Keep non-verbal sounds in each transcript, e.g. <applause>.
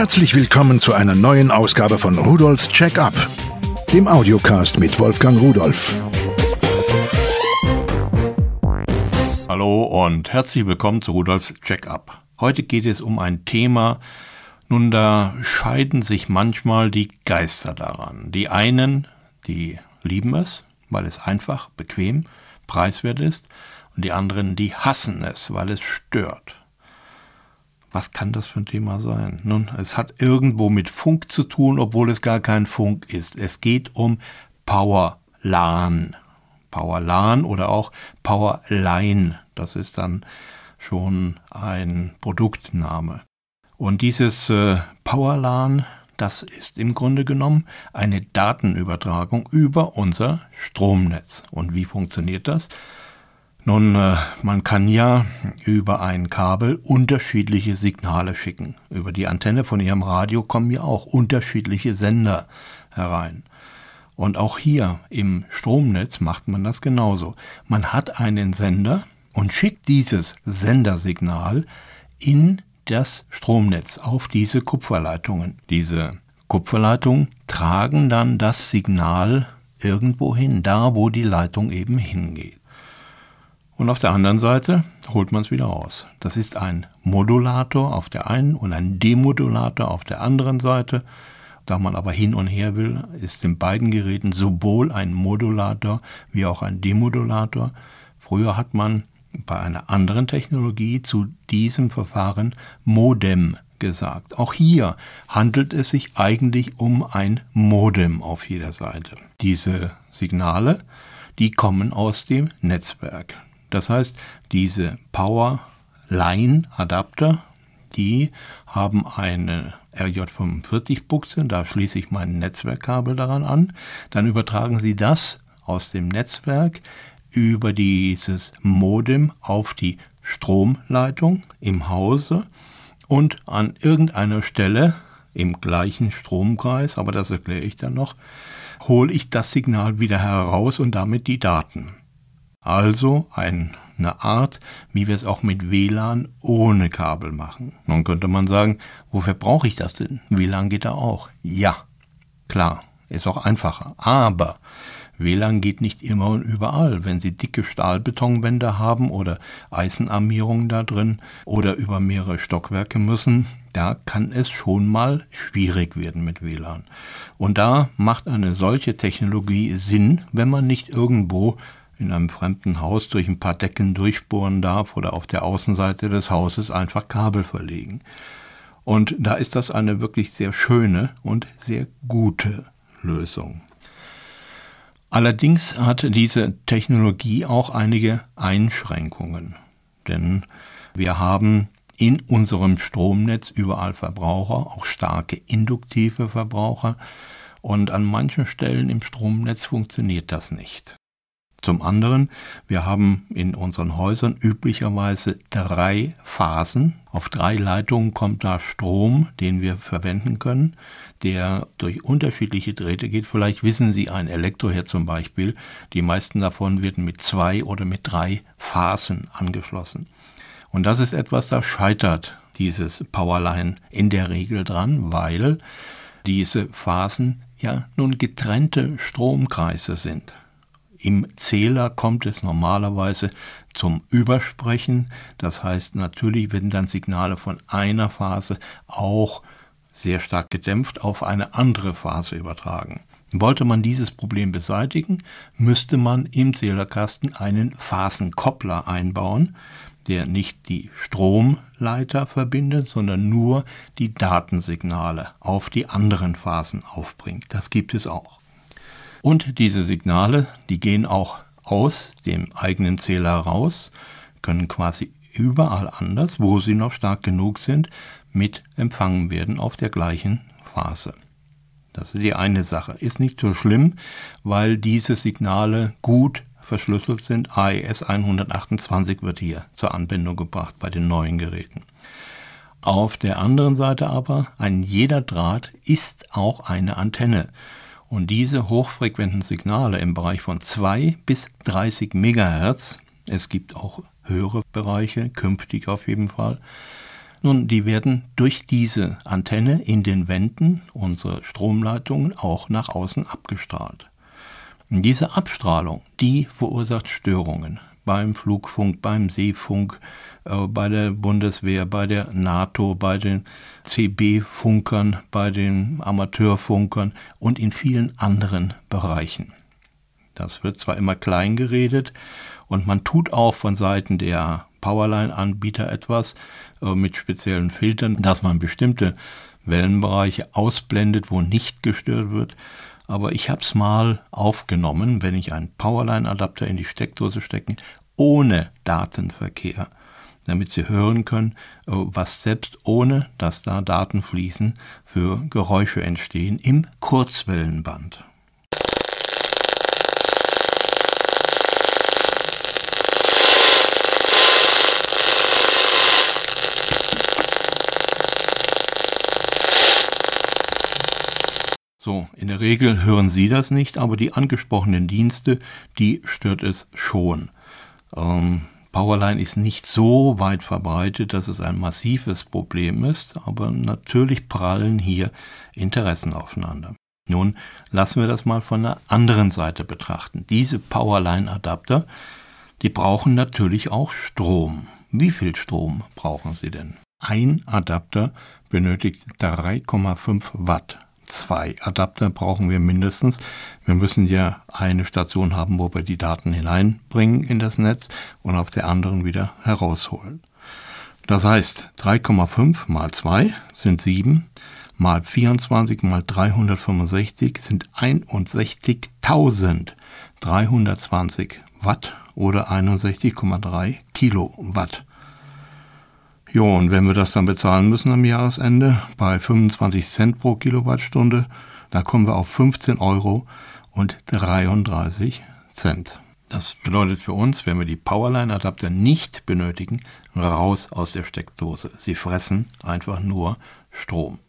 Herzlich willkommen zu einer neuen Ausgabe von Rudolfs Check-up, dem Audiocast mit Wolfgang Rudolf. Hallo und herzlich willkommen zu Rudolfs Check-up. Heute geht es um ein Thema, nun da scheiden sich manchmal die Geister daran. Die einen, die lieben es, weil es einfach, bequem, preiswert ist, und die anderen, die hassen es, weil es stört. Was kann das für ein Thema sein? Nun, es hat irgendwo mit Funk zu tun, obwohl es gar kein Funk ist. Es geht um Powerlan. Powerlan oder auch Powerline. Das ist dann schon ein Produktname. Und dieses äh, Powerlan, das ist im Grunde genommen eine Datenübertragung über unser Stromnetz. Und wie funktioniert das? Nun, äh, man kann ja über ein Kabel unterschiedliche Signale schicken. Über die Antenne von Ihrem Radio kommen ja auch unterschiedliche Sender herein. Und auch hier im Stromnetz macht man das genauso. Man hat einen Sender und schickt dieses Sendersignal in das Stromnetz auf diese Kupferleitungen. Diese Kupferleitungen tragen dann das Signal irgendwo hin, da wo die Leitung eben hingeht. Und auf der anderen Seite holt man es wieder raus. Das ist ein Modulator auf der einen und ein Demodulator auf der anderen Seite. Da man aber hin und her will, ist in beiden Geräten sowohl ein Modulator wie auch ein Demodulator. Früher hat man bei einer anderen Technologie zu diesem Verfahren Modem gesagt. Auch hier handelt es sich eigentlich um ein Modem auf jeder Seite. Diese Signale, die kommen aus dem Netzwerk. Das heißt, diese Power Line Adapter, die haben eine RJ45 Buchse, da schließe ich mein Netzwerkkabel daran an, dann übertragen Sie das aus dem Netzwerk über dieses Modem auf die Stromleitung im Hause und an irgendeiner Stelle im gleichen Stromkreis, aber das erkläre ich dann noch, hole ich das Signal wieder heraus und damit die Daten. Also eine Art, wie wir es auch mit WLAN ohne Kabel machen. Nun könnte man sagen, wofür brauche ich das denn? WLAN geht da auch. Ja, klar, ist auch einfacher. Aber WLAN geht nicht immer und überall. Wenn Sie dicke Stahlbetonwände haben oder Eisenarmierungen da drin oder über mehrere Stockwerke müssen, da kann es schon mal schwierig werden mit WLAN. Und da macht eine solche Technologie Sinn, wenn man nicht irgendwo in einem fremden Haus durch ein paar Decken durchbohren darf oder auf der Außenseite des Hauses einfach Kabel verlegen. Und da ist das eine wirklich sehr schöne und sehr gute Lösung. Allerdings hat diese Technologie auch einige Einschränkungen, denn wir haben in unserem Stromnetz überall Verbraucher, auch starke induktive Verbraucher, und an manchen Stellen im Stromnetz funktioniert das nicht. Zum anderen, wir haben in unseren Häusern üblicherweise drei Phasen. Auf drei Leitungen kommt da Strom, den wir verwenden können, der durch unterschiedliche Drähte geht. Vielleicht wissen Sie ein Elektroherd zum Beispiel. Die meisten davon werden mit zwei oder mit drei Phasen angeschlossen. Und das ist etwas, da scheitert dieses Powerline in der Regel dran, weil diese Phasen ja nun getrennte Stromkreise sind. Im Zähler kommt es normalerweise zum Übersprechen. Das heißt, natürlich werden dann Signale von einer Phase auch sehr stark gedämpft auf eine andere Phase übertragen. Wollte man dieses Problem beseitigen, müsste man im Zählerkasten einen Phasenkoppler einbauen, der nicht die Stromleiter verbindet, sondern nur die Datensignale auf die anderen Phasen aufbringt. Das gibt es auch. Und diese Signale, die gehen auch aus dem eigenen Zähler raus, können quasi überall anders, wo sie noch stark genug sind, mit empfangen werden auf der gleichen Phase. Das ist die eine Sache. Ist nicht so schlimm, weil diese Signale gut verschlüsselt sind. AES 128 wird hier zur Anwendung gebracht bei den neuen Geräten. Auf der anderen Seite aber, ein jeder Draht ist auch eine Antenne. Und diese hochfrequenten Signale im Bereich von 2 bis 30 Megahertz, es gibt auch höhere Bereiche, künftig auf jeden Fall, Nun, die werden durch diese Antenne in den Wänden unserer Stromleitungen auch nach außen abgestrahlt. Diese Abstrahlung, die verursacht Störungen beim Flugfunk, beim Seefunk, äh, bei der Bundeswehr, bei der NATO, bei den CB-Funkern, bei den Amateurfunkern und in vielen anderen Bereichen. Das wird zwar immer klein geredet und man tut auch von Seiten der Powerline-Anbieter etwas äh, mit speziellen Filtern, dass man bestimmte Wellenbereiche ausblendet, wo nicht gestört wird. Aber ich habe es mal aufgenommen, wenn ich einen Powerline-Adapter in die Steckdose stecke, ohne Datenverkehr, damit Sie hören können, äh, was selbst ohne, dass da Daten fließen, für Geräusche entstehen im Kurzwellenband. So, in der Regel hören Sie das nicht, aber die angesprochenen Dienste, die stört es schon. Ähm, Powerline ist nicht so weit verbreitet, dass es ein massives Problem ist, aber natürlich prallen hier Interessen aufeinander. Nun lassen wir das mal von der anderen Seite betrachten. Diese Powerline-Adapter, die brauchen natürlich auch Strom. Wie viel Strom brauchen sie denn? Ein Adapter benötigt 3,5 Watt zwei Adapter brauchen wir mindestens. Wir müssen ja eine Station haben, wo wir die Daten hineinbringen in das Netz und auf der anderen wieder herausholen. Das heißt, 3,5 mal 2 sind 7, mal 24 mal 365 sind 61.320 Watt oder 61,3 Kilowatt. Jo, und wenn wir das dann bezahlen müssen am Jahresende bei 25 Cent pro Kilowattstunde, dann kommen wir auf 15 Euro und 33 Cent. Das bedeutet für uns, wenn wir die Powerline-Adapter nicht benötigen, raus aus der Steckdose. Sie fressen einfach nur Strom.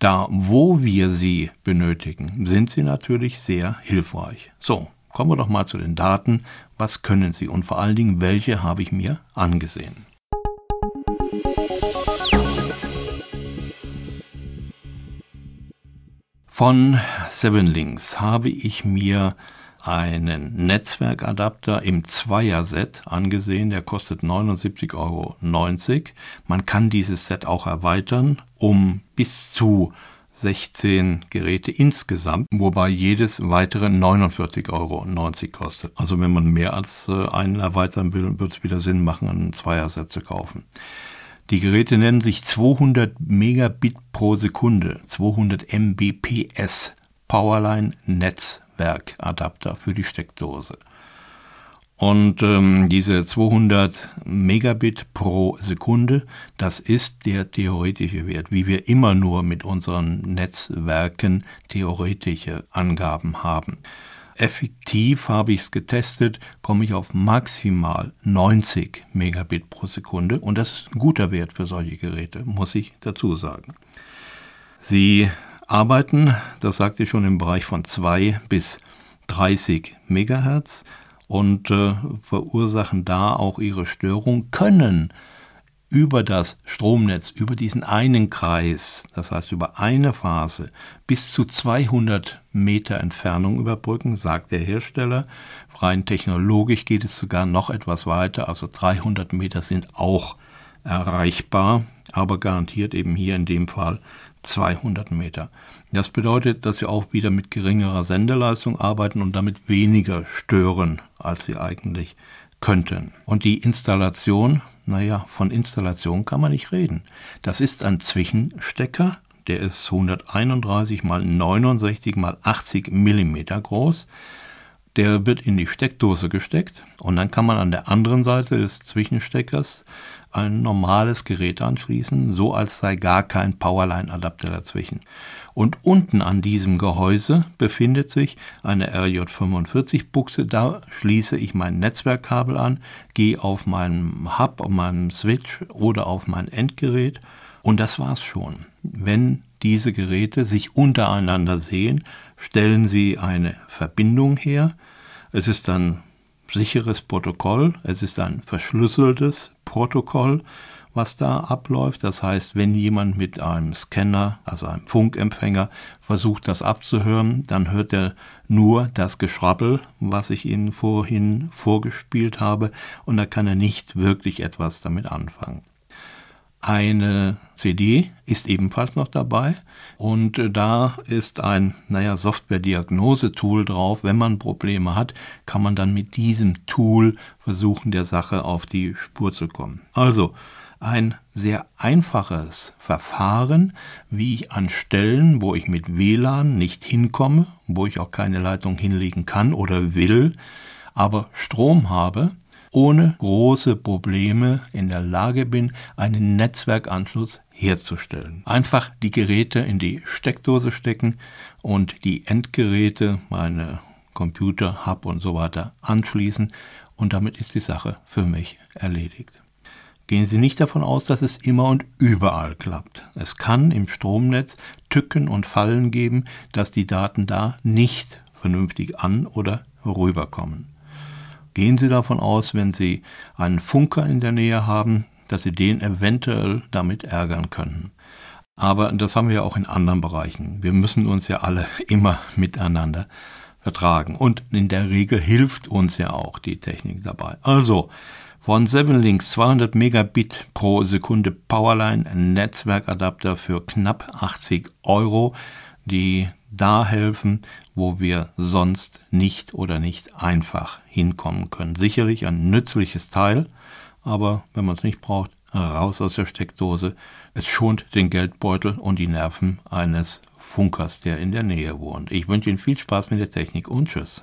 Da, wo wir sie benötigen, sind sie natürlich sehr hilfreich. So, kommen wir doch mal zu den Daten. Was können sie und vor allen Dingen, welche habe ich mir angesehen? Von Sevenlinks habe ich mir einen Netzwerkadapter im Zweier-Set angesehen, der kostet 79,90 Euro. Man kann dieses Set auch erweitern um bis zu 16 Geräte insgesamt, wobei jedes weitere 49,90 Euro kostet. Also wenn man mehr als äh, einen erweitern will, wird es wieder Sinn machen, ein Zweier-Set zu kaufen. Die Geräte nennen sich 200 Megabit pro Sekunde, 200 Mbps Powerline Netzwerkadapter für die Steckdose. Und ähm, diese 200 Megabit pro Sekunde, das ist der theoretische Wert, wie wir immer nur mit unseren Netzwerken theoretische Angaben haben effektiv habe ich es getestet, komme ich auf maximal 90 Megabit pro Sekunde und das ist ein guter Wert für solche Geräte, muss ich dazu sagen. Sie arbeiten, das sagte ich schon, im Bereich von 2 bis 30 Megahertz und äh, verursachen da auch ihre Störung, können über das Stromnetz, über diesen einen Kreis, das heißt über eine Phase, bis zu 200 Meter Entfernung überbrücken, sagt der Hersteller. Rein technologisch geht es sogar noch etwas weiter, also 300 Meter sind auch erreichbar, aber garantiert eben hier in dem Fall 200 Meter. Das bedeutet, dass sie auch wieder mit geringerer Sendeleistung arbeiten und damit weniger stören, als sie eigentlich könnten. Und die Installation naja, von Installation kann man nicht reden. Das ist ein Zwischenstecker, der ist 131 mal 69 mal 80 Millimeter groß. Der wird in die Steckdose gesteckt und dann kann man an der anderen Seite des Zwischensteckers ein normales Gerät anschließen, so als sei gar kein Powerline-Adapter dazwischen. Und unten an diesem Gehäuse befindet sich eine RJ45-Buchse. Da schließe ich mein Netzwerkkabel an, gehe auf meinen Hub, auf meinem Switch oder auf mein Endgerät und das war's schon. Wenn diese Geräte sich untereinander sehen, stellen sie eine Verbindung her. Es ist ein sicheres Protokoll, es ist ein verschlüsseltes Protokoll, was da abläuft. Das heißt, wenn jemand mit einem Scanner, also einem Funkempfänger, versucht, das abzuhören, dann hört er nur das Geschrabbel, was ich Ihnen vorhin vorgespielt habe, und da kann er nicht wirklich etwas damit anfangen. Eine CD ist ebenfalls noch dabei und äh, da ist ein, naja, Software-Diagnose-Tool drauf. Wenn man Probleme hat, kann man dann mit diesem Tool versuchen, der Sache auf die Spur zu kommen. Also, ein sehr einfaches Verfahren, wie ich an Stellen, wo ich mit WLAN nicht hinkomme, wo ich auch keine Leitung hinlegen kann oder will, aber Strom habe, ohne große Probleme in der Lage bin, einen Netzwerkanschluss herzustellen. Einfach die Geräte in die Steckdose stecken und die Endgeräte, meine Computer, Hub und so weiter anschließen und damit ist die Sache für mich erledigt. Gehen Sie nicht davon aus, dass es immer und überall klappt. Es kann im Stromnetz Tücken und Fallen geben, dass die Daten da nicht vernünftig an oder rüberkommen. Gehen Sie davon aus, wenn Sie einen Funker in der Nähe haben, dass Sie den eventuell damit ärgern können. Aber das haben wir auch in anderen Bereichen. Wir müssen uns ja alle <laughs> immer miteinander vertragen. Und in der Regel hilft uns ja auch die Technik dabei. Also, von 7links 200 Megabit pro Sekunde Powerline Netzwerkadapter für knapp 80 Euro, die da helfen, wo wir sonst nicht oder nicht einfach hinkommen können. Sicherlich ein nützliches Teil, aber wenn man es nicht braucht, raus aus der Steckdose. Es schont den Geldbeutel und die Nerven eines Funkers, der in der Nähe wohnt. Ich wünsche Ihnen viel Spaß mit der Technik und tschüss.